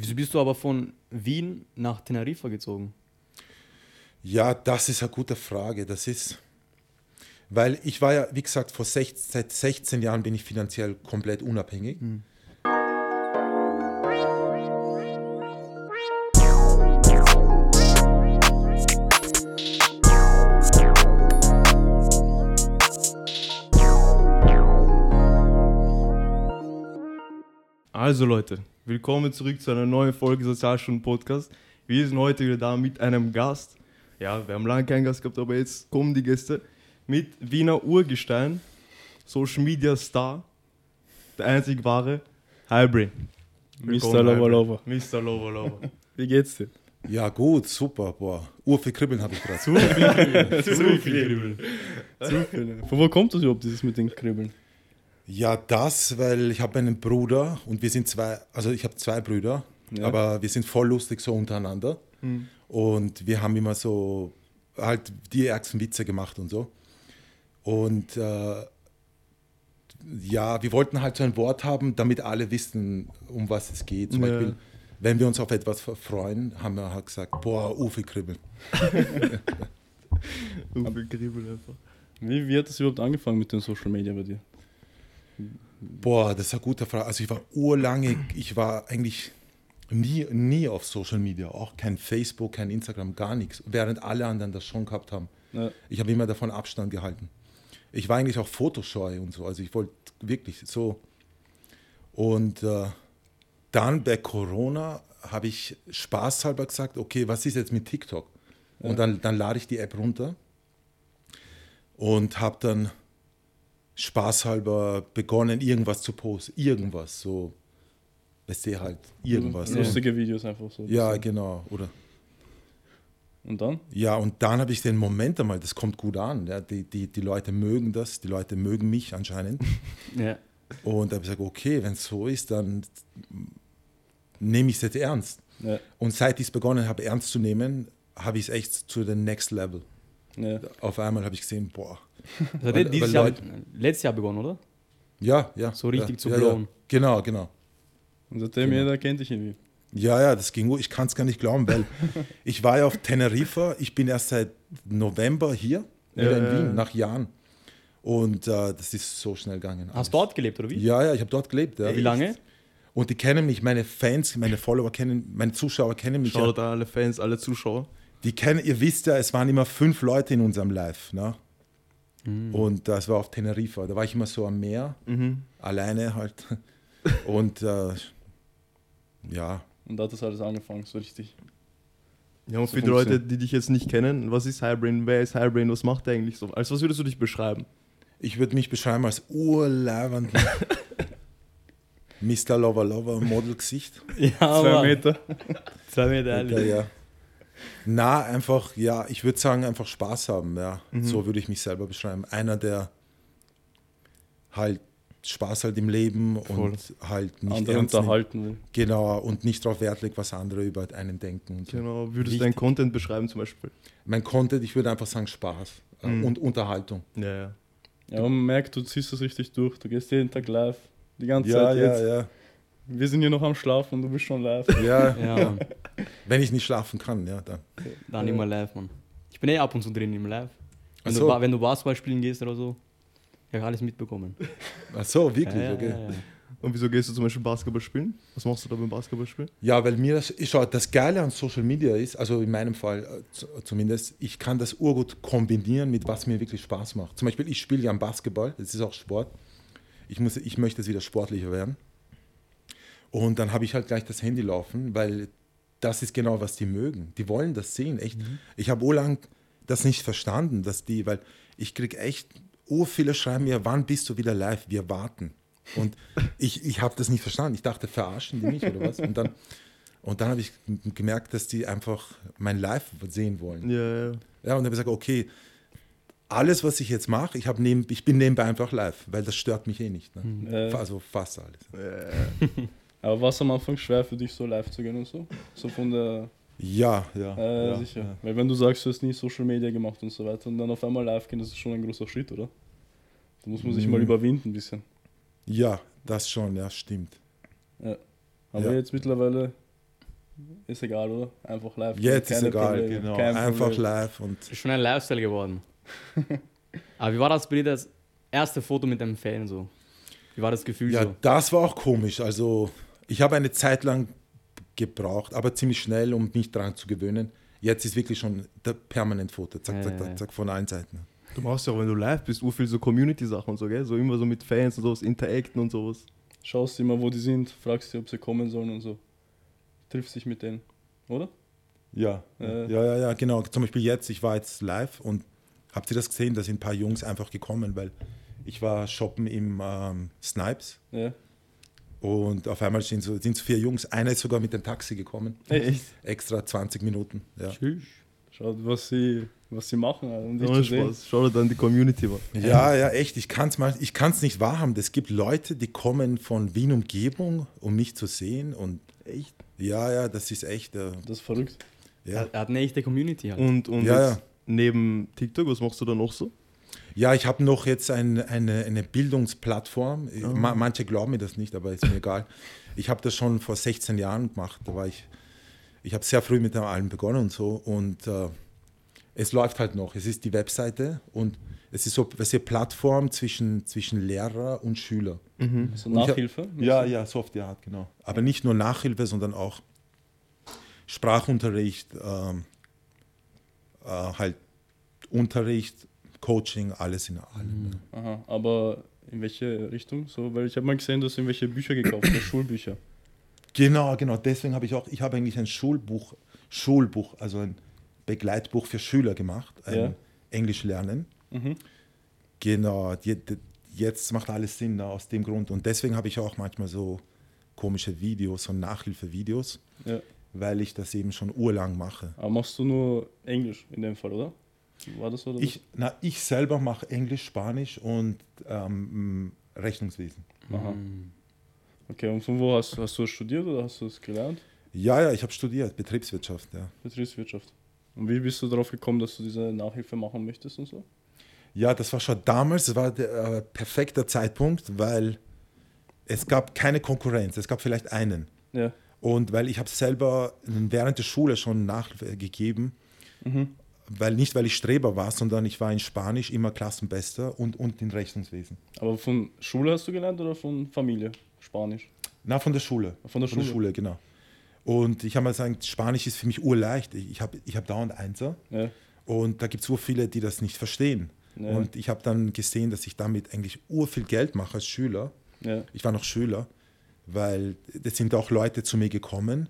Wieso bist du aber von Wien nach Teneriffa gezogen? Ja, das ist eine gute Frage. Das ist, weil ich war ja, wie gesagt, vor 16, seit 16 Jahren bin ich finanziell komplett unabhängig. Mhm. Also Leute, willkommen zurück zu einer neuen Folge Sozialstunden Podcast. Wir sind heute wieder da mit einem Gast. Ja, wir haben lange keinen Gast gehabt, aber jetzt kommen die Gäste mit Wiener Urgestein, Social Media Star, der einzig wahre Hybrid. Mr. Lover Lover. Mr. Lover Lover. Wie geht's dir? Ja, gut, super. Boah, Urviel Kribbeln habe ich gerade. Zu viel Kribbeln. Zu viel Kribbeln. Von wo kommt das überhaupt, dieses mit den Kribbeln? Ja, das, weil ich habe einen Bruder und wir sind zwei, also ich habe zwei Brüder, Ja. aber wir sind voll lustig so untereinander. Und wir haben immer so halt die ärgsten Witze gemacht und so. Und äh, ja, wir wollten halt so ein Wort haben, damit alle wissen, um was es geht. Zum Ja. Beispiel, wenn wir uns auf etwas freuen, haben wir halt gesagt, boah, Uwe kribbeln. Viel Kribbeln einfach. Wie, wie hat das überhaupt angefangen mit den Social Media bei dir? Boah, das ist eine gute Frage. Also ich war urlange, ich war eigentlich nie, nie auf Social Media, auch kein Facebook, kein Instagram, gar nichts, während alle anderen das schon gehabt haben. Ja. Ich habe immer davon Abstand gehalten. Ich war eigentlich auch fotoscheu und so, also ich wollte wirklich so. Und äh, dann bei Corona habe ich spaßhalber gesagt, okay, was ist jetzt mit TikTok? Und dann, dann lade ich die App runter und habe dann spaßhalber begonnen, irgendwas zu posten. Irgendwas, so, weißt du, halt, irgendwas. Ja, Lustige Videos einfach so. ja genau. Oder, Und dann? ja, und dann habe ich den Moment einmal, das kommt gut an. Ja, die, die, die Leute mögen das, die Leute mögen mich anscheinend. Ja. Und da habe ich gesagt, okay, wenn es so ist, dann nehme ich es jetzt ernst. Ja. Und seit ich es begonnen habe, ernst zu nehmen, habe ich es echt zu dem Next Level. Ja. Auf einmal habe ich gesehen, boah, Das hat Weil- dieses weil Jahr, Leute- letztes Jahr begonnen, oder? ja, ja. So richtig ja, zu ja, blowen. Ja. Genau, genau. Und seitdem Genau. jeder kennt dich irgendwie. Ja, ja, das ging gut. Ich kann es gar nicht glauben, weil ich war ja auf Teneriffa. Ich bin erst seit November hier, wieder Ja, in ja, Wien, ja. nach Jahren. Und äh, das ist so schnell gegangen. Hast du dort gelebt, oder wie? Ja, ja, ich habe dort gelebt. Ja. Wie lange? Und die kennen mich, meine Fans, meine Follower kennen, meine Zuschauer kennen mich. Ja. Schaut an alle Fans, alle Zuschauer. Die kennen, ihr wisst ja, es waren immer fünf Leute in unserem Live. Ne? Mhm. Und das war auf Teneriffa. Da war ich immer so am Meer, alleine halt. Und äh, ja, Und da hat das alles angefangen, so richtig. Ja, und So für die Leute, die dich jetzt nicht kennen, was ist Highbrain? Wer ist Highbrain? Was macht er eigentlich so? Als was würdest du dich beschreiben? ich würde mich beschreiben als urleibenden Mr. Lover Lover Modelgesicht. Ja, Zwei Meter. Zwei Meter, Ja, ehrlich. ja. Na, einfach, ja, ich würde sagen, einfach Spaß haben, ja. So würde ich mich selber beschreiben. Einer, der halt Spaß halt im Leben Voll. und halt nicht Andere unterhalten will. Genau, und nicht darauf Wert legt, was andere über einen denken. Genau, würdest du deinen Content beschreiben zum Beispiel? Mein Content, ich würde einfach sagen Spaß äh, Mhm. und Unterhaltung. Ja, ja. Ja, man merkt, du ziehst das richtig durch. Du gehst jeden Tag live. Die ganze Ja, Zeit ja, jetzt. ja. Wir sind hier noch am Schlafen und du bist schon live. Ja, Ja. Wenn ich nicht schlafen kann, ja, dann. Dann immer live, Mann. Ich bin eh ab und zu drin im Live. Wenn, du, so. Ba- wenn du Basketball spielen gehst oder so, ich habe alles mitbekommen. Ach so, wirklich, Ja, ja, okay. ja, ja. Und wieso gehst du zum Beispiel Basketball spielen? Was machst du da beim Basketballspielen? Ja, weil mir das, schau, das Geile an Social Media ist, also in meinem Fall äh, zu- zumindest, ich kann das urgut kombinieren mit was mir wirklich Spaß macht. Zum Beispiel, ich spiele ja am Basketball, das ist auch Sport. Ich, muss, ich möchte jetzt wieder sportlicher werden. Und dann habe ich halt gleich das Handy laufen, weil das ist genau, was die mögen. Die wollen das sehen, echt. Ich habe lang das nicht verstanden, dass die, weil ich kriege echt, oh, viele schreiben mir, wann bist du wieder live? Wir warten. Und ich, ich habe das nicht verstanden. Ich dachte, verarschen die mich oder was? Und dann, und dann habe ich gemerkt, dass die einfach mein Live sehen wollen. Ja, ja. Ja, und dann habe ich gesagt, okay, alles, was ich jetzt mache, ich, hab neben, ich bin nebenbei einfach live, weil das stört mich eh nicht. Ne? Äh, Also fast alles. Aber war es am Anfang schwer für dich, so live zu gehen und so? So von der. Ja, ja. Äh, ja, sicher. ja. Weil wenn du sagst, du hast nie Social Media gemacht und so weiter und dann auf einmal live gehen, das ist schon ein großer Schritt, oder? Da muss man sich mal Mhm. überwinden ein bisschen. Ja, das schon, ja, stimmt. Aber Ja. jetzt mittlerweile ist egal, oder? Einfach live. Jetzt ist egal, Probleme, genau. Einfach live und Ist schon ein Lifestyle geworden. Aber wie war das bei dir, das erste Foto mit einem Fan so? Wie war das Gefühl ja, so? das war auch komisch. Also ich habe eine Zeit lang gebraucht, aber ziemlich schnell, um mich daran zu gewöhnen. Jetzt ist wirklich schon der permanent Foto, zack, zack, zack, zack, von allen Seiten. Du machst ja auch, wenn du live bist, ur viel so Community-Sachen und so, gell? So immer so mit Fans und sowas, interacten und sowas. Schaust immer, wo die sind, fragst sie, ob sie kommen sollen und so. Triffst dich mit denen, oder? Ja, Äh. ja, ja, ja, genau. Zum Beispiel jetzt, ich war jetzt live und habt ihr das gesehen? Da sind ein paar Jungs einfach gekommen, weil ich war shoppen im ähm, Snipes Ja. Und auf einmal sind so, sind so vier Jungs. Einer ist sogar mit dem Taxi gekommen, Echt? extra 20 Minuten. Ja, Tschüss. Schaut, was sie, was sie machen, um Ohne zu sehen. Spaß. Schau dir dann die Community an. ja, ja echt. Ich kann es ich kann's nicht wahrhaben. Es gibt Leute, die kommen von Wien Umgebung, um mich zu sehen und Echt? ja, ja, das ist echt. Äh, Das ist verrückt. ja. Er hat eine echte Community halt. Und, und Ja, ja. neben TikTok, was machst du da noch so? Ja, ich habe noch jetzt ein, eine, eine Bildungsplattform. Ma, manche glauben mir das nicht, aber ist mir egal. Ich habe das schon vor 16 Jahren gemacht. Da war ich, ich habe sehr früh mit dem allem begonnen und so. Und äh, es läuft halt noch. Es ist die Webseite und es ist so eine Plattform zwischen, zwischen Lehrer und Schüler. So Und ich hab- Nachhilfe? Ja, ja, so auf die Art, genau. Aber nicht nur Nachhilfe, sondern auch Sprachunterricht, ähm, äh, halt Unterricht, Coaching, alles in allem. Aha, aber in welche Richtung? So, weil ich habe mal gesehen, dass du irgendwelche Bücher gekauft hast, Schulbücher. Genau, genau. Deswegen habe ich auch, ich habe eigentlich ein Schulbuch, Schulbuch, also ein Begleitbuch für Schüler gemacht, ein Ja. Englisch lernen. Mhm. Genau, jetzt macht alles Sinn ne, aus dem Grund. Und deswegen habe ich auch manchmal so komische Videos, so Nachhilfevideos, Ja. weil ich das eben schon urlang mache. Aber machst du nur Englisch in dem Fall, oder? War das so? Oder Ich, na, ich selber mache Englisch, Spanisch und ähm, Rechnungswesen. Aha. Okay, und von wo hast, hast du studiert oder hast du es gelernt? Ja, ja, ich habe studiert, Betriebswirtschaft, ja. Betriebswirtschaft. Und wie bist du darauf gekommen, dass du diese Nachhilfe machen möchtest und so? Ja, das war schon damals, das war der äh, perfekte Zeitpunkt, weil es gab keine Konkurrenz, es gab vielleicht einen. Ja. Und weil ich habe selber während der Schule schon Nachhilfe gegeben, Mhm. Weil nicht weil ich Streber war, sondern ich war in Spanisch immer Klassenbester und, und in Rechnungswesen. Aber von Schule hast du gelernt oder von Familie? Spanisch. Na, von der Schule. Von der Schule. genau. Und ich habe mal gesagt, Spanisch ist für mich urleicht. Ich, habe ich hab dauernd Einser. Ja. Und da gibt es so viele, die das nicht verstehen. Ja. Und ich habe dann gesehen, dass ich damit eigentlich ur viel Geld mache als Schüler. Ja. Ich war noch Schüler, weil es sind auch Leute zu mir gekommen.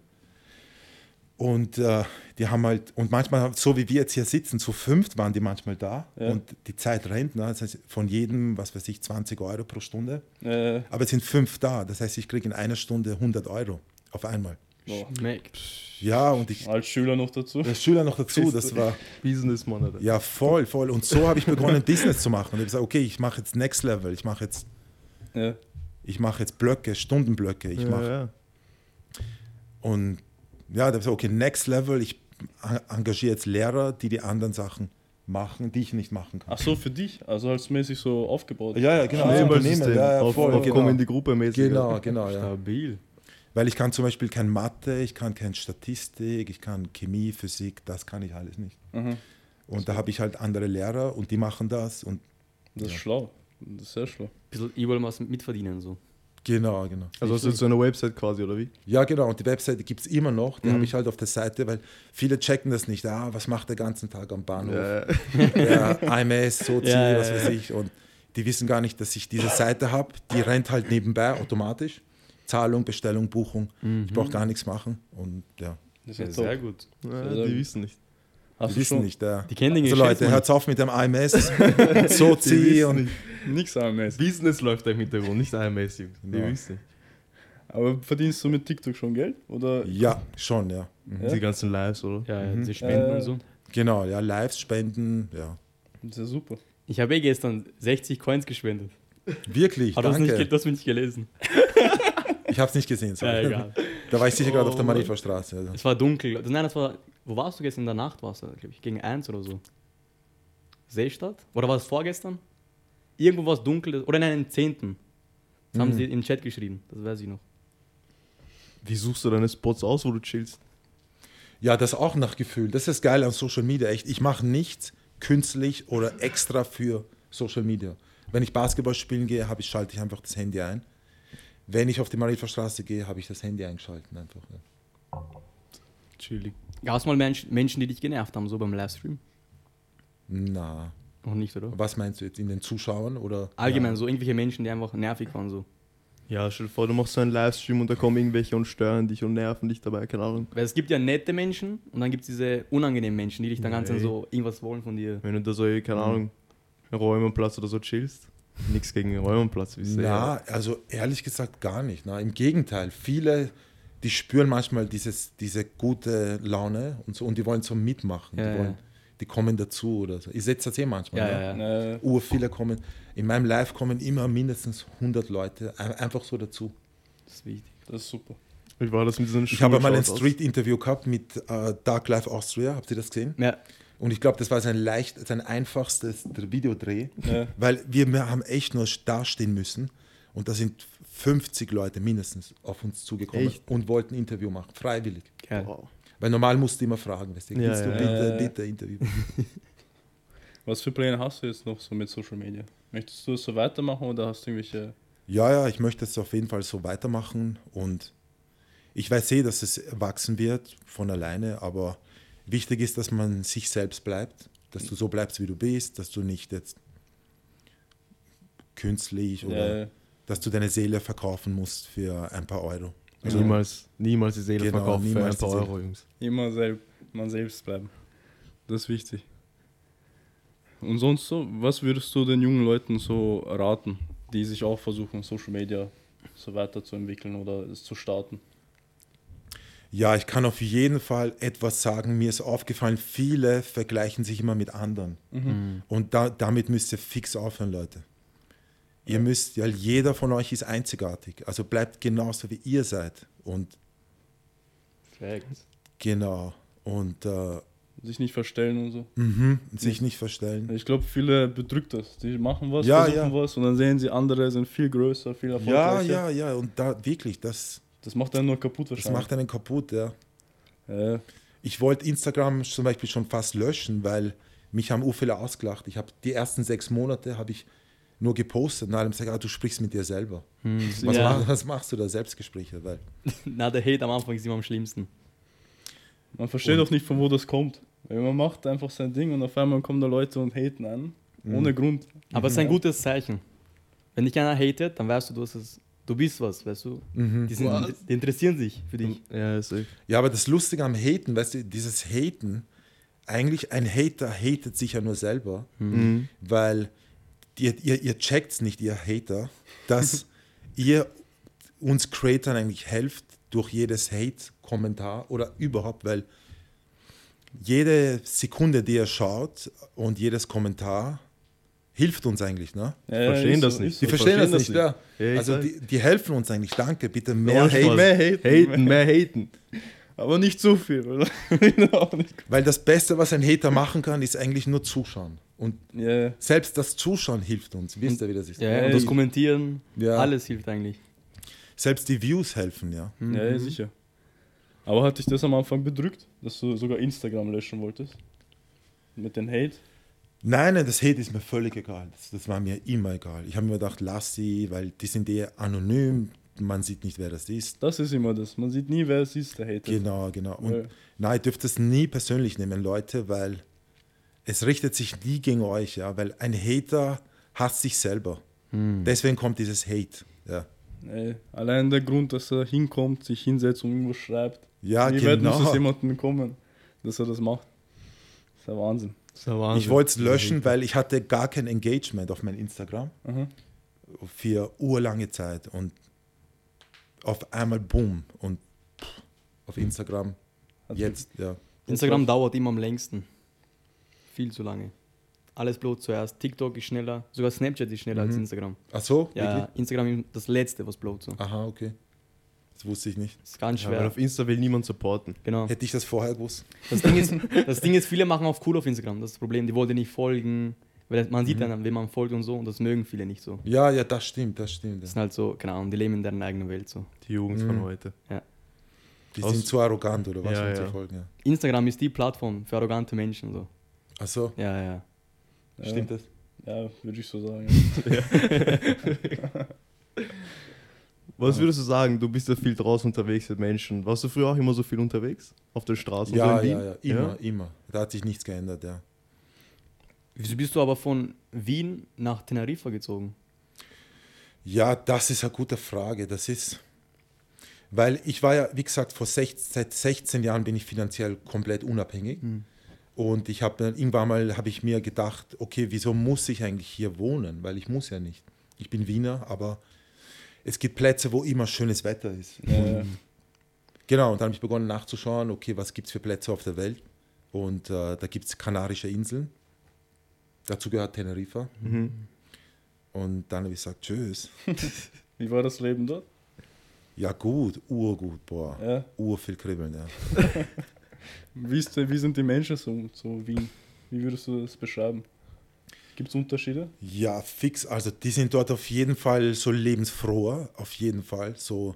Und äh, die haben halt, und manchmal, so wie wir jetzt hier sitzen, zu fünft waren die manchmal da. Ja. Und die Zeit rennt, ne? das heißt, von jedem, was weiß ich, 20 Euro pro Stunde. Äh, Aber es sind fünf da, das heißt, ich kriege in einer Stunde 100 Euro auf einmal. boah. Ja, und ich, Als Schüler noch dazu. der Schüler noch dazu, das war, Businessman, Alter. ja, voll, voll. Und so habe ich begonnen, Business zu machen. Und ich habe gesagt, okay, ich mache jetzt Next Level, ich mache jetzt, Ja. ich mache jetzt Blöcke, Stundenblöcke, ich ja, mache ja. Und ja, da habe ich gesagt, okay, next level, ich engagiere jetzt Lehrer, die die anderen Sachen machen, die ich nicht machen kann. Ach so, für dich? Also als mäßig so aufgebaut? Ja, ja, genau. Als Unternehmer, Schneeballsystem. ja, ja, auf, voll, auf genau. Komm in die Gruppe mäßig. Genau, genau, ja. Stabil. Weil ich kann zum Beispiel kein Mathe, ich kann kein Statistik, ich kann Chemie, Physik, das kann ich alles nicht. Mhm. Und da habe ich halt andere Lehrer und die machen das und Das ist Ja. schlau. Das ist sehr schlau. Bisschen, ich wollte was mitverdienen so. Genau, genau. Also hast du jetzt so eine Website quasi, oder wie? Ja, genau. Und die Webseite gibt es immer noch. Die Mhm. habe ich halt auf der Seite, weil viele checken das nicht. Ah, was macht der ganzen Tag am Bahnhof? Ja. ja, IMS, Sozi, Ja, ja, was weiß ja. ich. Und die wissen gar nicht, dass ich diese Seite habe. Die rennt halt nebenbei automatisch. Zahlung, Bestellung, Buchung. Ich brauche gar nichts machen. Und ja, Das ist Ja, sehr gut. Die wissen nicht. Hast die wissen nicht. Ja. Die kennen den Also Leute, hört auf mit dem IMS, Sozi und nicht. nichts AMS. Business läuft da im Hintergrund, nicht AMS, Jungs. Die Genau. wissen nicht. Aber verdienst du mit TikTok schon Geld? Oder? ja, schon, ja. Mhm. Ja? Die ganzen Lives, oder? Ja, ja, Mhm. diese Spenden Äh, und so. Genau, ja, Lives, Spenden, ja. Das ist ja super. Ich habe eh gestern 60 Coins gespendet. Wirklich, Aber nicht, danke. du hast mich nicht gelesen. Ich habe es nicht gesehen. Ja, sorry. egal. Da war ich sicher gerade auf der Oh, Marifa-Straße. Also. Es war dunkel. Nein, das war. Wo warst du gestern in der Nacht? Warst du, glaube ich, gegen eins oder so. Seestadt? Oder war es vorgestern? Irgendwo war es dunkel. Oder nein, am 10. Das haben Mhm. sie im Chat geschrieben. Das weiß ich noch. Wie suchst du deine Spots aus, wo du chillst? Ja, das auch nach Gefühl. Das ist geil an Social Media, echt. Ich mache nichts künstlich oder extra für Social Media. Wenn ich Basketball spielen gehe, habe ich, schalte ich einfach das Handy ein. Wenn ich auf die Marienstraße gehe, habe ich das Handy eingeschaltet einfach. Ja. Chillig. Gab es mal Mensch, Menschen, die dich genervt haben, so beim Livestream? Na, Noch nicht, oder? was meinst du jetzt in den Zuschauern oder? Allgemein, Ja. so irgendwelche Menschen, die einfach nervig waren, so. Ja, stell dir vor, du machst so einen Livestream und da kommen irgendwelche und stören dich und nerven dich dabei, keine Ahnung. Weil es gibt ja nette Menschen und dann gibt es diese unangenehmen Menschen, die dich dann ganz Nee. so irgendwas wollen von dir. Wenn du da so, eh, keine Ahnung, Räumenplatz oder so chillst. Nichts gegen Räumenplatz, wie sehr. Na, also ehrlich gesagt gar nicht. Na, Im Gegenteil, viele, die spüren manchmal dieses, diese gute Laune und so und die wollen so mitmachen. Ja, die, ja. wollen, die kommen dazu oder so. Ich setze das eh manchmal. Ja, ne? ja, ja. Äh, Ur viele kommen. In meinem Live kommen immer mindestens 100 Leute ein- einfach so dazu. Das ist wichtig. das ist super. Wie war das mit diesen Ich habe mal ein? Street-Interview gehabt mit äh, Dark Life Austria. Habt ihr das gesehen? Ja, Und ich glaube, das war sein leicht, sein einfachstes Videodreh, Ja. weil wir, haben echt nur dastehen müssen und da sind 50 Leute mindestens auf uns zugekommen Echt? und wollten ein Interview machen, freiwillig. geil. Wow. Weil normal musst du immer fragen, weißt du, Ja, willst du ja, bitte, ja. bitte Interview? Was für Pläne hast du jetzt noch so mit Social Media? Möchtest du es so weitermachen oder hast du irgendwelche. Ja, ja, ich möchte es auf jeden Fall so weitermachen und ich weiß eh, dass es wachsen wird von alleine, aber wichtig ist, dass man sich selbst bleibt, dass du so bleibst, wie du bist, dass du nicht jetzt künstlich oder Ja, dass du deine Seele verkaufen musst für ein paar Euro. Also niemals, niemals die Seele Genau, verkaufen für ein niemals paar die Seele. Euro, Jungs. immer selb, man selbst bleiben. Das ist wichtig. Und sonst so, was würdest du den jungen Leuten so raten, die sich auch versuchen, Social Media so weiterzuentwickeln oder es zu starten? Ja, ich kann auf jeden Fall etwas sagen. Mir ist aufgefallen, viele vergleichen sich immer mit anderen. Und da, damit müsst ihr fix aufhören, Leute. Ihr müsst, ja, jeder von euch ist einzigartig. Also bleibt genauso wie ihr seid. Und Perfekt. genau. Und äh, Sich nicht verstellen und so. mhm, sich nicht verstellen. Ich glaube, viele bedrückt das. Die machen was, Ja, versuchen ja. was und dann sehen sie, andere sind viel größer, viel Ja, erfolgreicher. ja, ja. Und da wirklich, das, Das macht einen nur kaputt das wahrscheinlich. macht einen kaputt, ja. ja. Ich wollte Instagram zum Beispiel schon fast löschen, weil mich haben viele ausgelacht. Ich habe die ersten sechs Monate habe ich nur gepostet und alle haben gesagt, ah, du sprichst mit dir selber. Was, Ja. mach, was machst du da Selbstgespräche? Weil, Na, der Hate am Anfang ist immer am schlimmsten. Man versteht auch nicht, von wo das kommt. Weil man macht einfach sein Ding und auf einmal kommen da Leute und haten an. Mhm. Ohne Grund. Aber es ist ein gutes Zeichen. Wenn dich einer hatet, dann weißt du, du, hast es, du bist was, weißt du? Die, sind, Was? die interessieren sich für dich. Ja, ja, aber das Lustige am Haten, weißt du, dieses Haten, eigentlich ein Hater hatet sich ja nur selber, Mhm. weil ihr, ihr, ihr checkt nicht, ihr Hater, dass ihr uns Creatern eigentlich helft durch jedes Hate-Kommentar oder überhaupt, weil jede Sekunde, die ihr schaut und jedes Kommentar hilft uns eigentlich, ne? Ja, verstehen ist das so, nicht. Die so. verstehen das nicht, ja. Ja, Also die, die helfen uns eigentlich. Danke, bitte mehr Mehr Hate. Mehr haten. Haten, mehr haten. Aber nicht zu viel, oder? nicht. Weil das Beste, was ein Hater machen kann, ist eigentlich nur zuschauen. Und Ja, selbst das Zuschauen hilft uns. Wisst ihr, wie das ist? Ja, ja, und das Kommentieren, Ja. alles hilft eigentlich. Selbst die Views helfen, ja. ja, ja, sicher. Aber hat dich das am Anfang bedrückt, dass du sogar Instagram löschen wolltest? Mit den Hate? Nein, nein, das Hate ist mir völlig egal. Das, das war mir immer egal. Ich habe mir gedacht, lass sie, weil die sind eher anonym. Man sieht nicht, wer das ist. Das ist immer das. Man sieht nie, wer es ist, der Hater. Genau, genau. Und Ja. nein, ihr dürft das nie persönlich nehmen, Leute, weil es richtet sich nie gegen euch, ja, weil ein Hater hasst sich selber. Deswegen kommt dieses Hate. Ja, Ey, allein der Grund, dass er hinkommt, sich hinsetzt und irgendwo schreibt. ja Wie weit muss es genau. jemandem kommen, dass er das macht? Das ist der Wahnsinn. Ich wollte es löschen, weil ich hatte gar kein Engagement auf mein Instagram Aha. für urlange Zeit und auf einmal boom und auf Instagram Hat jetzt, ja. Instagram dauert immer am längsten. Viel zu lange. Alles bloß zuerst. TikTok ist schneller, sogar Snapchat ist schneller als Instagram. Ach so, Ja, wirklich? Instagram ist das letzte, was bloß so. Aha, okay. Das wusste ich nicht. Das ist ganz Ja, weil schwer. auf Insta will niemand supporten. genau. Hätte ich das vorher gewusst? Das Ding, ist, das Ding ist, viele machen auf cool auf Instagram. Das ist das Problem. Die wollen dir nicht folgen. Weil man sieht dann, wem man folgt und so. Und das mögen viele nicht so. Ja, ja, das stimmt, das stimmt. Das sind halt so, keine Ahnung, die leben in deren eigenen Welt so. Die Jugend von heute. Die Aus- sind zu arrogant oder was? Ja, um zu ja. folgen, ja. Instagram ist die Plattform für arrogante Menschen. So. Achso, Ja, ja. Ja, stimmt das? Ja, würde ich so sagen. Was würdest du sagen? Du bist ja viel draußen unterwegs mit Menschen. Warst du früher auch immer so viel unterwegs? Auf der Straße? Ja, so in ja, Wien? ja, immer, immer. Da hat sich nichts geändert, ja. Wieso bist du aber von Wien nach Teneriffa gezogen? Ja, das ist eine gute Frage. Das ist, weil ich war ja, wie gesagt, vor 16, seit 16 Jahren bin ich finanziell komplett unabhängig. Und ich habe dann irgendwann mal, habe ich mir gedacht, okay, wieso muss ich eigentlich hier wohnen? Weil ich muss ja nicht. Ich bin Wiener, aber es gibt Plätze, wo immer schönes Wetter ist. Ja, Genau, und dann habe ich begonnen nachzuschauen, okay, was gibt es für Plätze auf der Welt? Und äh, da gibt es Kanarische Inseln. Dazu gehört Teneriffa. Mhm. Und dann habe ich gesagt, tschüss. Wie war das Leben dort? Ja gut, urgut, boah. Ja. Ur viel kribbeln, ja. Wie, ist, wie sind die Menschen so, so Wien? Wie würdest du das beschreiben? Gibt es Unterschiede? Ja, fix. Also die sind dort auf jeden Fall so lebensfroher, auf jeden Fall. So,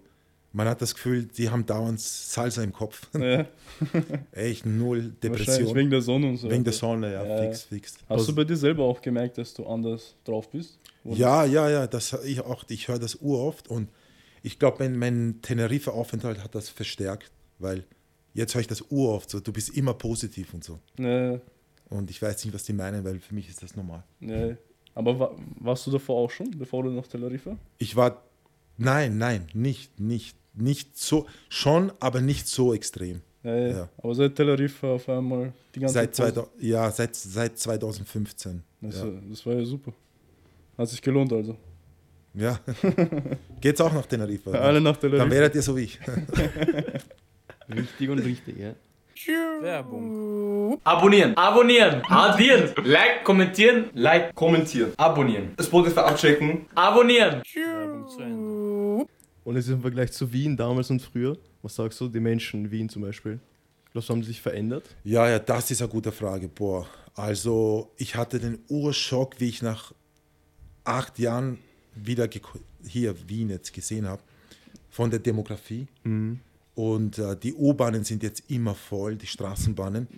man hat das Gefühl, die haben dauernd Salsa im Kopf. Ja, Echt null Depression. wegen der Sonne und so. Wegen der. Sonne, ja, Ja. fix, fix. Hast du bei dir selber auch gemerkt, dass du anders drauf bist? Oder? Ja, ja, ja, das ich auch, ich höre das uroft und ich glaube, mein, mein Teneriffa-Aufenthalt hat das verstärkt, weil jetzt höre ich das uroft, so, du bist immer positiv und so. Nee, Und ich weiß nicht, was die meinen, weil für mich ist das normal. nee. Aber wa warst du davor auch schon, bevor du nach Teneriffa? Ich war, nein, nein, nicht, nicht, nicht so, schon, aber nicht so extrem. Ja, ja. Ja. Aber seit Teneriffa auf einmal die ganze Seit, Zeit. 2000, ja, seit, seit 2015. Das, ja. das war ja super. Hat sich gelohnt also. ja. Geht's auch nach Teneriffa? Alle nach Teneriffa. Dann wäret ihr so wie ich. Richtig und richtig, ja. Werbung. Abonnieren. Abonnieren. Addieren. Like, kommentieren. Like, kommentieren. Abonnieren. Spotify abchecken. Abonnieren. Werbung zu Ende. Und jetzt im Vergleich zu Wien damals und früher, was sagst du, die Menschen in Wien zum Beispiel? Du, haben die sich verändert? Ja, ja, das ist eine gute Frage. Boah, also ich hatte den Urschock, wie ich nach acht Jahren wieder hier Wien jetzt gesehen habe, von der Demografie. Und äh, die U-Bahnen sind jetzt immer voll, die Straßenbahnen.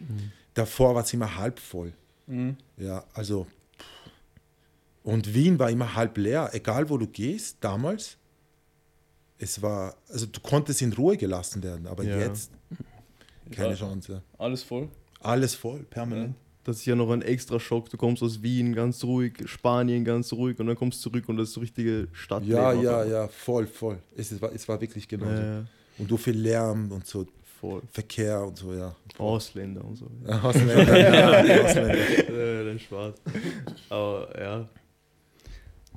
Davor war es immer halb voll. Mhm. Ja, also. Und Wien war immer halb leer, egal wo du gehst, damals. Es war, also du konntest in Ruhe gelassen werden, aber Ja. jetzt keine Ja. Chance. Alles voll. Alles voll, permanent. Das ist ja noch ein extra Schock. Du kommst aus Wien ganz ruhig, Spanien ganz ruhig und dann kommst du zurück und das ist so richtige Stadt. Ja, ja, ja, voll, voll. Es, ist- war, es war wirklich genau so. ja. Und du viel Lärm und so Voll. Verkehr und so, ja. Ausländer und so. Ausländer, ja, Ausländer. der Spaß. Aber ja.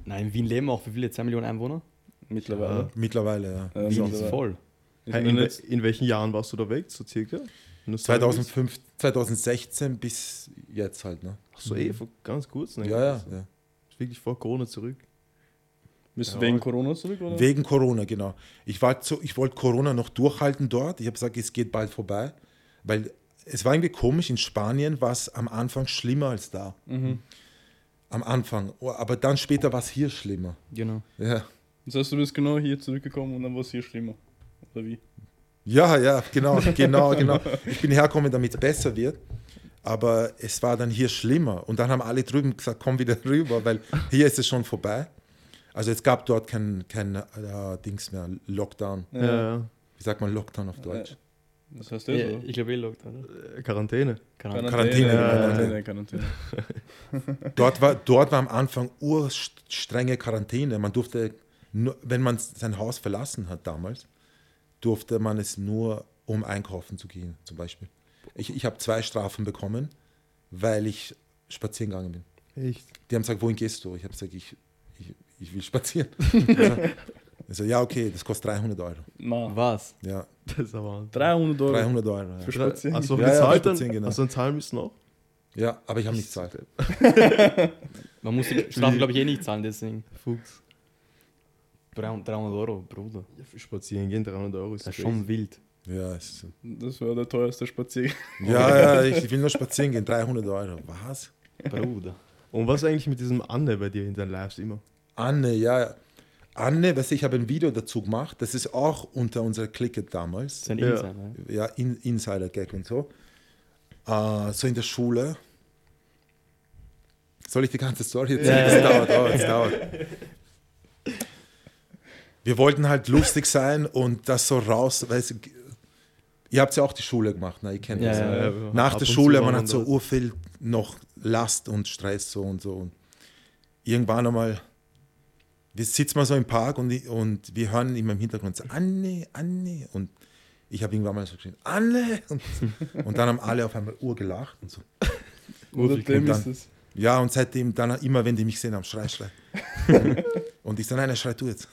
Nein, in Wien leben auch wie viele? 2 Millionen Einwohner? Mittlerweile. Mittlerweile, ja. Ja, Wien mittlerweile. ist voll. In, in welchen Jahren warst du da weg, so circa? Wenn du sagen willst? 2005, 2016 bis jetzt halt, ne? Ach so, eh, vor ganz kurz. Ne? Ja, ja. ja. Ist wirklich vor Corona zurück. Bist du Ja. wegen Corona zurück, oder? Wegen Corona, genau. Ich, war so, ich wollte Corona noch durchhalten dort. Ich habe gesagt, es geht bald vorbei. Weil es war irgendwie komisch, in Spanien war es am Anfang schlimmer als da. Mhm. Am Anfang. Oh, Aber dann später war es hier schlimmer. Genau. Ja. Das heißt, du bist genau hier zurückgekommen und dann war es hier schlimmer. Oder wie? Ja, ja, genau, genau, genau. Ich bin hergekommen, damit es besser wird. Aber es war dann hier schlimmer. Und dann haben alle drüben gesagt, komm wieder rüber, weil hier ist es schon vorbei. Also es gab dort kein, kein äh, Dings mehr, Lockdown. Ja, ja. Wie sagt man Lockdown auf Deutsch? Das heißt ja Ja, so. ich glaube, eh lockt, oder? Äh, Quarantäne. Keine Ahnung. Quarantäne, Quarantäne, Quarantäne. Dort war, dort war am Anfang urstrenge Quarantäne. Man durfte, nur, wenn man sein Haus verlassen hat damals, durfte man es nur, um einkaufen zu gehen, zum Beispiel. Ich, ich habe zwei Strafen bekommen, weil ich spazieren gegangen bin. Echt? Die haben gesagt, wohin gehst du? Ich habe gesagt, ich, ich, ich will spazieren. Also, also, ja, okay, das kostet 300 Euro. Na, Was? Ja, Das ist aber. 300 Euro. 300 Euro. Ja, Für Spazieren. Achso, Ja, ja? Spazieren, genau. Hast du dann zahlen müssen auch? ja aber ich habe nicht gezahlt. Man muss die Strafe, glaube ich, eh nicht zahlen, deswegen. Fuchs. 300 300 Euro, Bruder. Ja, für spazieren gehen 300 Euro ist Das ist schon wild. Ja, es ist so. Das war der teuerste Spaziergang. ja, ja ich will nur spazieren gehen. 300 Euro. Was? Bruder. Und was eigentlich mit diesem Anne bei dir in deinen Lives immer? Anne, ja. Anne, weißt du, ich habe ein Video dazu gemacht, das ist auch unter unserer Clique damals. ist ein Ja. Insider. Ja, in, Insider-Gag und so. Äh, so in der Schule. Soll ich die ganze Story erzählen? Ja, Das ja, dauert, dauert, das dauert. Wir wollten halt lustig sein und das so raus, weißt du, ihr habt ja auch die Schule gemacht, ne? ihr kennt Ja, das. ja, ja. Nach Ab der Schule, man war hat so urviel noch Last und Stress so und so. Und irgendwann einmal, wir sitzen mal so im Park und, ich- und wir hören immer im Hintergrund so, Anne, Anne. Und ich habe irgendwann mal so geschrien, Anne. Und, und dann haben alle auf einmal urgelacht und so. Oder dem dann- ist es. Ja, und seitdem dann immer, wenn die mich sehen, haben Schrei, Schrei. und ich so, nein, schrei du jetzt.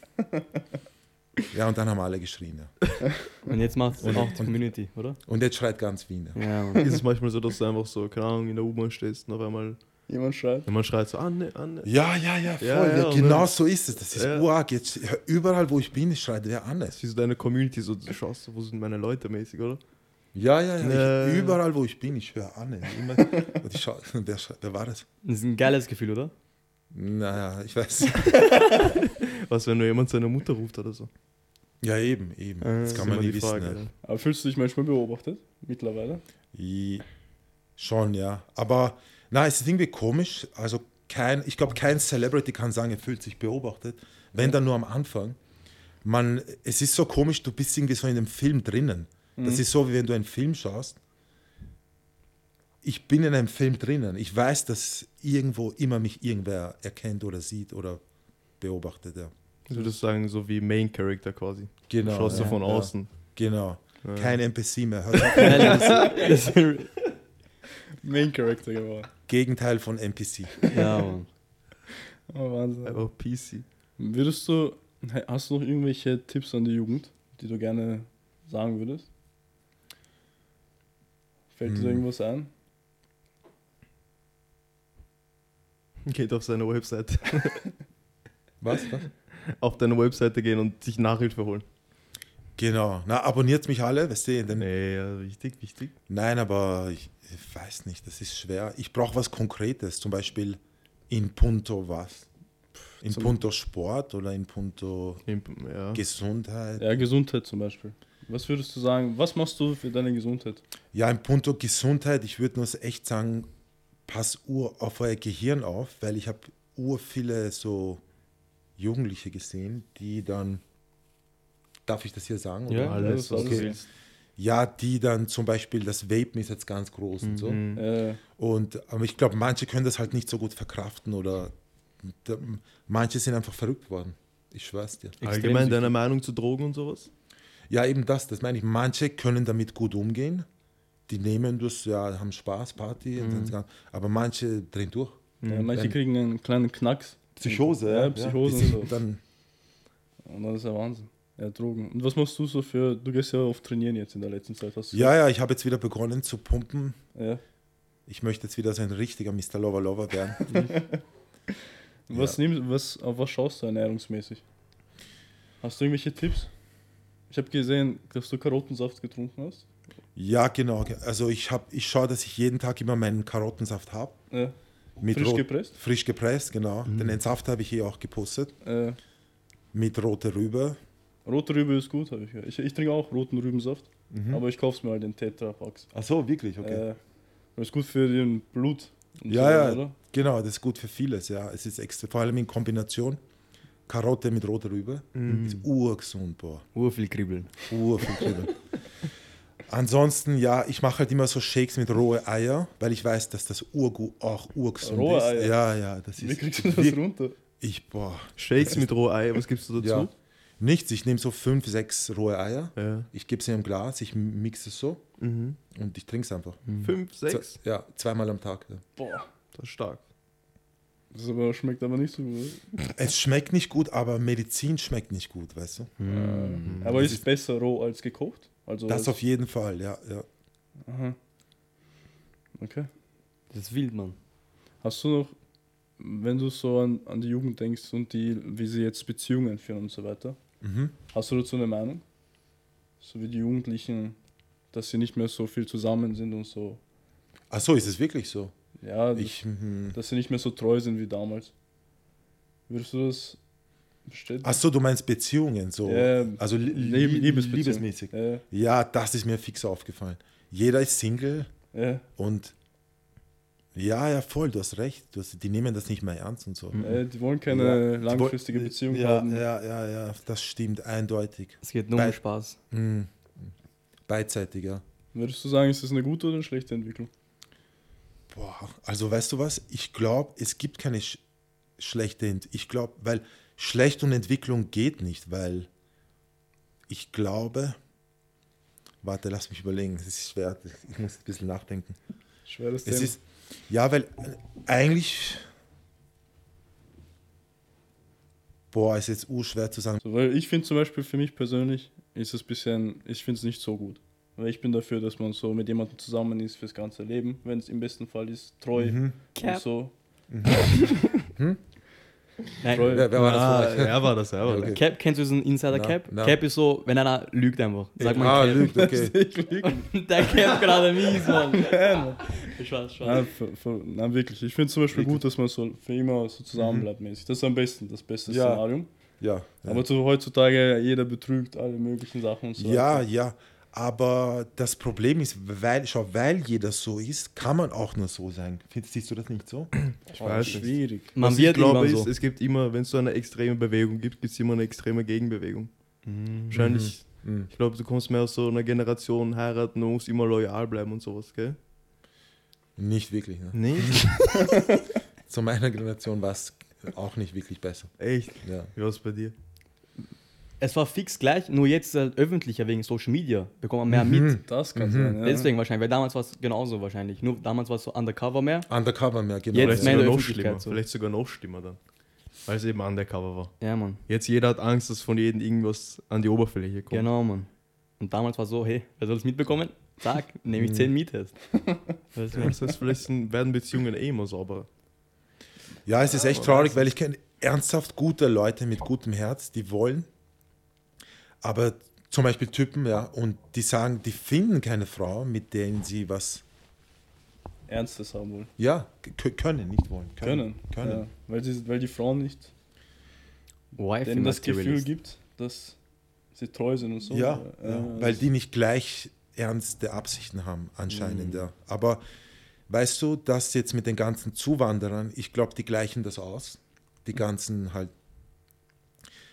Ja, und dann haben alle geschrien. Ja. Und jetzt macht es Und- auch die und- Community, oder? Und jetzt schreit ganz Wien. Ja. Ja. Ist es manchmal so, dass du einfach so, keine Ahnung, in der U-Bahn stehst und auf einmal Jemand schreit. jemand schreit so, Anne, Anne. Ja, ja, ja, voll. Ja, Ja, ja, genau so ist es. Das ist Ja. urarg. Jetzt, überall, wo ich bin, schreit wer anders. Wie so deine Community so, du schaust, wo sind meine Leute mäßig, oder? Ja, ja, ja. Ich, überall, wo ich bin, ich höre Anne. Immer, und ich schau, wer, schreit- wer war das? Das ist ein geiles Gefühl, oder? Naja, ich weiß. Was, wenn nur jemand seine Mutter ruft oder so? Ja, eben, eben. Das ist kann man nie wissen. Frage, ja. Aber fühlst du dich manchmal beobachtet? Mittlerweile? I- Schon, ja. Aber na, es ist irgendwie komisch. Also kein, ich glaube, kein Celebrity kann sagen, er fühlt sich beobachtet. Wenn dann nur am Anfang. Man, es ist so komisch, du bist irgendwie so in dem Film drinnen. Das ist so, wie wenn du einen Film schaust. Ich bin in einem Film drinnen. Ich weiß, dass irgendwo immer mich irgendwer erkennt oder sieht oder beobachtet. Ja. Ich würde sagen, so wie Main Character quasi. Genau. du schaust ja, du von ja. außen. Genau. Ja. Kein NPC mehr. Hört auf. Main Character geworden. Gegenteil von NPC. ja, Mann. Oh, Wahnsinn. Einfach PC. Würdest du, hast du noch irgendwelche Tipps an die Jugend, die du gerne sagen würdest? Fällt dir Hm. da irgendwas ein? Geht auf seine Webseite. Was? Was? auf deine Webseite gehen und sich Nachhilfe holen. Genau. Na, abonniert mich alle, weißt du? Denn, Nee, ja, wichtig, wichtig. Nein, aber ich, ich weiß nicht, das ist schwer. Ich brauche was Konkretes, zum Beispiel in puncto was? In Zum- puncto Sport oder in puncto Ja. Gesundheit? Ja, Gesundheit zum Beispiel. Was würdest du sagen, was machst du für deine Gesundheit? Ja, in puncto Gesundheit, ich würde nur echt sagen, pass ur auf euer Gehirn auf, weil ich habe ur viele so Jugendliche gesehen, die dann, darf ich das hier sagen? oder? Ja, Alles, was okay. du willst. Ja, die dann zum Beispiel, das Vapen ist jetzt ganz groß und so. Mhm. Äh, Und aber ich glaube, manche können das halt nicht so gut verkraften oder da, manche sind einfach verrückt worden. Ich schwör's dir. Allgemein deine Meinung zu Drogen und sowas? Ja, eben das, das meine ich. Manche können damit gut umgehen. Die nehmen das, ja, haben Spaß, Party, und Mhm. dann- aber manche drehen durch. ja, manche Wenn- kriegen einen kleinen Knacks. Psychose, ja. Psychose Die und so. dann, Und das ist ja Wahnsinn. Ja, Drogen. Und was machst du so für, du gehst ja oft trainieren jetzt in der letzten Zeit. Hast du ja, ja, ich habe jetzt wieder begonnen zu pumpen. ja. Ich möchte jetzt wieder so ein richtiger Mr. Lover Lover werden. Was, nimmst, was, auf was schaust du ernährungsmäßig? Hast du irgendwelche Tipps? Ich habe gesehen, dass du Karottensaft getrunken hast. ja, genau. Also ich, hab, ich schaue, dass ich jeden Tag immer meinen Karottensaft habe. Ja. Mit Frisch Rot- gepresst? Frisch gepresst, genau. Den Entsaft habe ich hier auch gepostet. Äh, Mit rote Rübe. Rote Rübe ist gut, habe ich gehört. Ich, ich trinke auch roten Rübensaft, Mhm. aber ich kaufe es mir halt in Tetra-Packs. Ach so, wirklich, Äh, das ist gut für den Blut. und Ja, so, ja. Oder? Genau, das ist gut für vieles, ja. Es ist extra, vor allem in Kombination. Karotte mit roter Rübe. Ist urgesund, boah. Ur viel kribbeln. Urviel Kribbeln. Ansonsten, ja, ich mache halt immer so Shakes mit rohe Eier, weil ich weiß, dass das Urgu auch urgesund Rohe ist. Eier? Ja, ja, das ist. Wie kriegst du das runter? Ich, boah. Shakes mit Rohei, was gibst du dazu? Ja. Nichts, ich nehme so fünf, sechs rohe Eier. Ja. Ich gebe sie in ein Glas, ich mixe es so Mhm. und ich trinke es einfach. Fünf, sechs? Z- Ja, zweimal am Tag. Ja. Boah, Das ist stark. das aber, schmeckt aber nicht so gut. Es schmeckt nicht gut, aber Medizin schmeckt nicht gut, weißt du? Äh, aber ist es ist- besser roh als gekocht? Also Das als, auf jeden Fall, ja. ja. Aha. Okay. Das ist wild, Mann. Hast du noch, wenn du so an, an die Jugend denkst und die, wie sie jetzt Beziehungen führen und so weiter, Mhm. hast du dazu eine Meinung? So wie die Jugendlichen, dass sie nicht mehr so viel zusammen sind und so. Ach so, ist es wirklich so? Ja, Ich, mhm. dass sie nicht mehr so treu sind wie damals. Würdest du das bestätigt. Ach so, du meinst Beziehungen, so. Ja, also li Lieb- Liebesbeziehung. liebesmäßig. Ja, Ja, das ist mir fix aufgefallen. Jeder ist Single ja, und ja, ja, voll, du hast recht. Du hast, die nehmen das nicht mehr ernst und so. ja, die wollen keine Ja. Langfristige woll- Beziehung ja, haben. Ja, ja, ja, das stimmt eindeutig. Es geht nur um Bei- Spaß. Hm. Beidseitig, ja. Würdest du sagen, ist das eine gute oder eine schlechte Entwicklung? Boah, also weißt du was? Ich glaube, es gibt keine sch schlechte Ent Ich glaube, weil schlecht und Entwicklung geht nicht, weil ich glaube. Warte, lass mich überlegen. Es ist schwer. Ich muss ein bisschen nachdenken. Schweres Es Thema. ist ja, weil äh, eigentlich. Boah, ist jetzt urschwer zu sagen. So, weil ich finde zum Beispiel für mich persönlich ist es ein bisschen, ich finde es nicht so gut. Weil ich bin dafür, dass man so mit jemandem zusammen ist fürs ganze Leben, wenn es im besten Fall ist, treu Mhm. und so. Nein, Treu. Wer, wer war das? Ah, von euch? er war das, er war Okay. das. Cap, kennst du diesen Insider Na, Cap? na. Cap ist so, wenn einer lügt einfach. Sag mal Ah, Cap. lügt, okay. Der Cap gerade mies, Mann. Ich weiß, ich Nein, weiß. für, für, nein, wirklich. Ich finde zum Beispiel gut, dass man so für immer so zusammenbleibt mäßig. Das ist am besten, das beste Ja. Szenario. Ja. ja. Aber so heutzutage, jeder betrügt alle möglichen Sachen und so. Ja, ja. Aber das Problem ist, weil, schau, weil jeder so ist, kann man auch nur so sein. Findest siehst du das nicht so? Ich Oh, weiß nicht. schwierig. Man Was wird ich glaube, ist, so. es gibt immer, wenn es so eine extreme Bewegung gibt, gibt es immer eine extreme Gegenbewegung. Wahrscheinlich, Mhm. ich glaube, du kommst mehr aus so einer Generation heiraten und musst immer loyal bleiben und sowas, gell? Nicht wirklich. Ne? Nicht? Zu meiner Generation war es auch nicht wirklich besser. Echt? Ja. Wie war es bei dir? Es war fix gleich, nur jetzt ist es halt öffentlicher wegen Social Media. Bekommt man mehr Mhm. mit. Das kann sein, ja. Deswegen wahrscheinlich, weil damals war es genauso wahrscheinlich. Nur damals war es so undercover mehr. Undercover mehr, genau. Jetzt Vielleicht mehr sogar noch Öffentlichkeit schlimmer. so. Vielleicht sogar noch schlimmer dann. Weil es eben undercover war. Ja, Mann. Jetzt jeder hat Angst, dass von jedem irgendwas an die Oberfläche kommt. Genau, Mann. Und damals war so, hey, wer soll das mitbekommen? Zack, nehme ich 10 Miethest. Weißt du? Das heißt, vielleicht sind, werden Beziehungen eh immer sauberer. Ja, es ist echt traurig, weil ich kenne ernsthaft gute Leute mit gutem Herz, die wollen, aber zum Beispiel Typen, ja, und die sagen, die finden keine Frau, mit denen sie was, Ernstes haben wollen. ja, können, nicht wollen. Können. Können. Ja. Weil, die, weil die Frauen nicht Wife denen das Gefühl gibt, dass sie treu sind und so. Ja, Äh, ja, weil die nicht gleich ernste Absichten haben, anscheinend, ja. Aber weißt du, dass jetzt mit den ganzen Zuwanderern, ich glaube, die gleichen das aus. Die ganzen halt,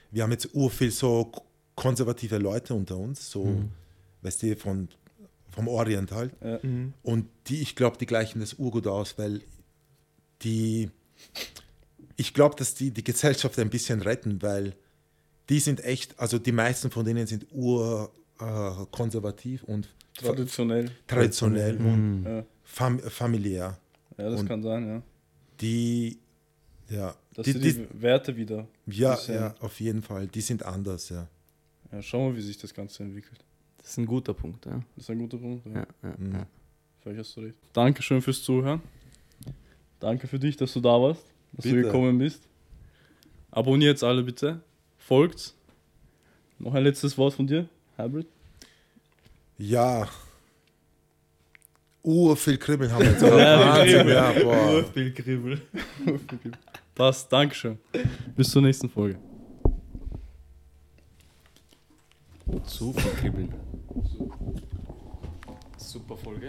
wir haben jetzt urviel so konservative Leute unter uns, so, weißt du, von, vom Orient halt. Ja. Und die, ich glaube, die gleichen das urgut aus, weil die, ich glaube, dass die die Gesellschaft ein bisschen retten, weil die sind echt, also die meisten von denen sind ur äh, und Traditionell. traditionell und Ja. fam familiär. ja, das Und- kann sein, ja. Die, ja, Dass die, die, die, Werte wieder. ja, ja, auf jeden Fall, die sind anders, ja. Ja, schauen wir, wie sich das Ganze entwickelt. Das ist ein guter Punkt, ja. Das ist ein guter Punkt. Ja. ja, ja, Mhm. ja. Vielleicht hast du recht. Dankeschön fürs Zuhören. Danke für dich, dass du da warst, dass Bitte. du gekommen bist. Abonniert alle bitte. Folgt. Noch ein letztes Wort von dir, Hybrid. Ja. Urviel Kribbeln haben wir jetzt. Wahnsinn, Kribbeln. ja, boah. Viel Kribbel. Das, Dankeschön. Bis zur nächsten Folge. Zu viel Kribbeln. Super Folge.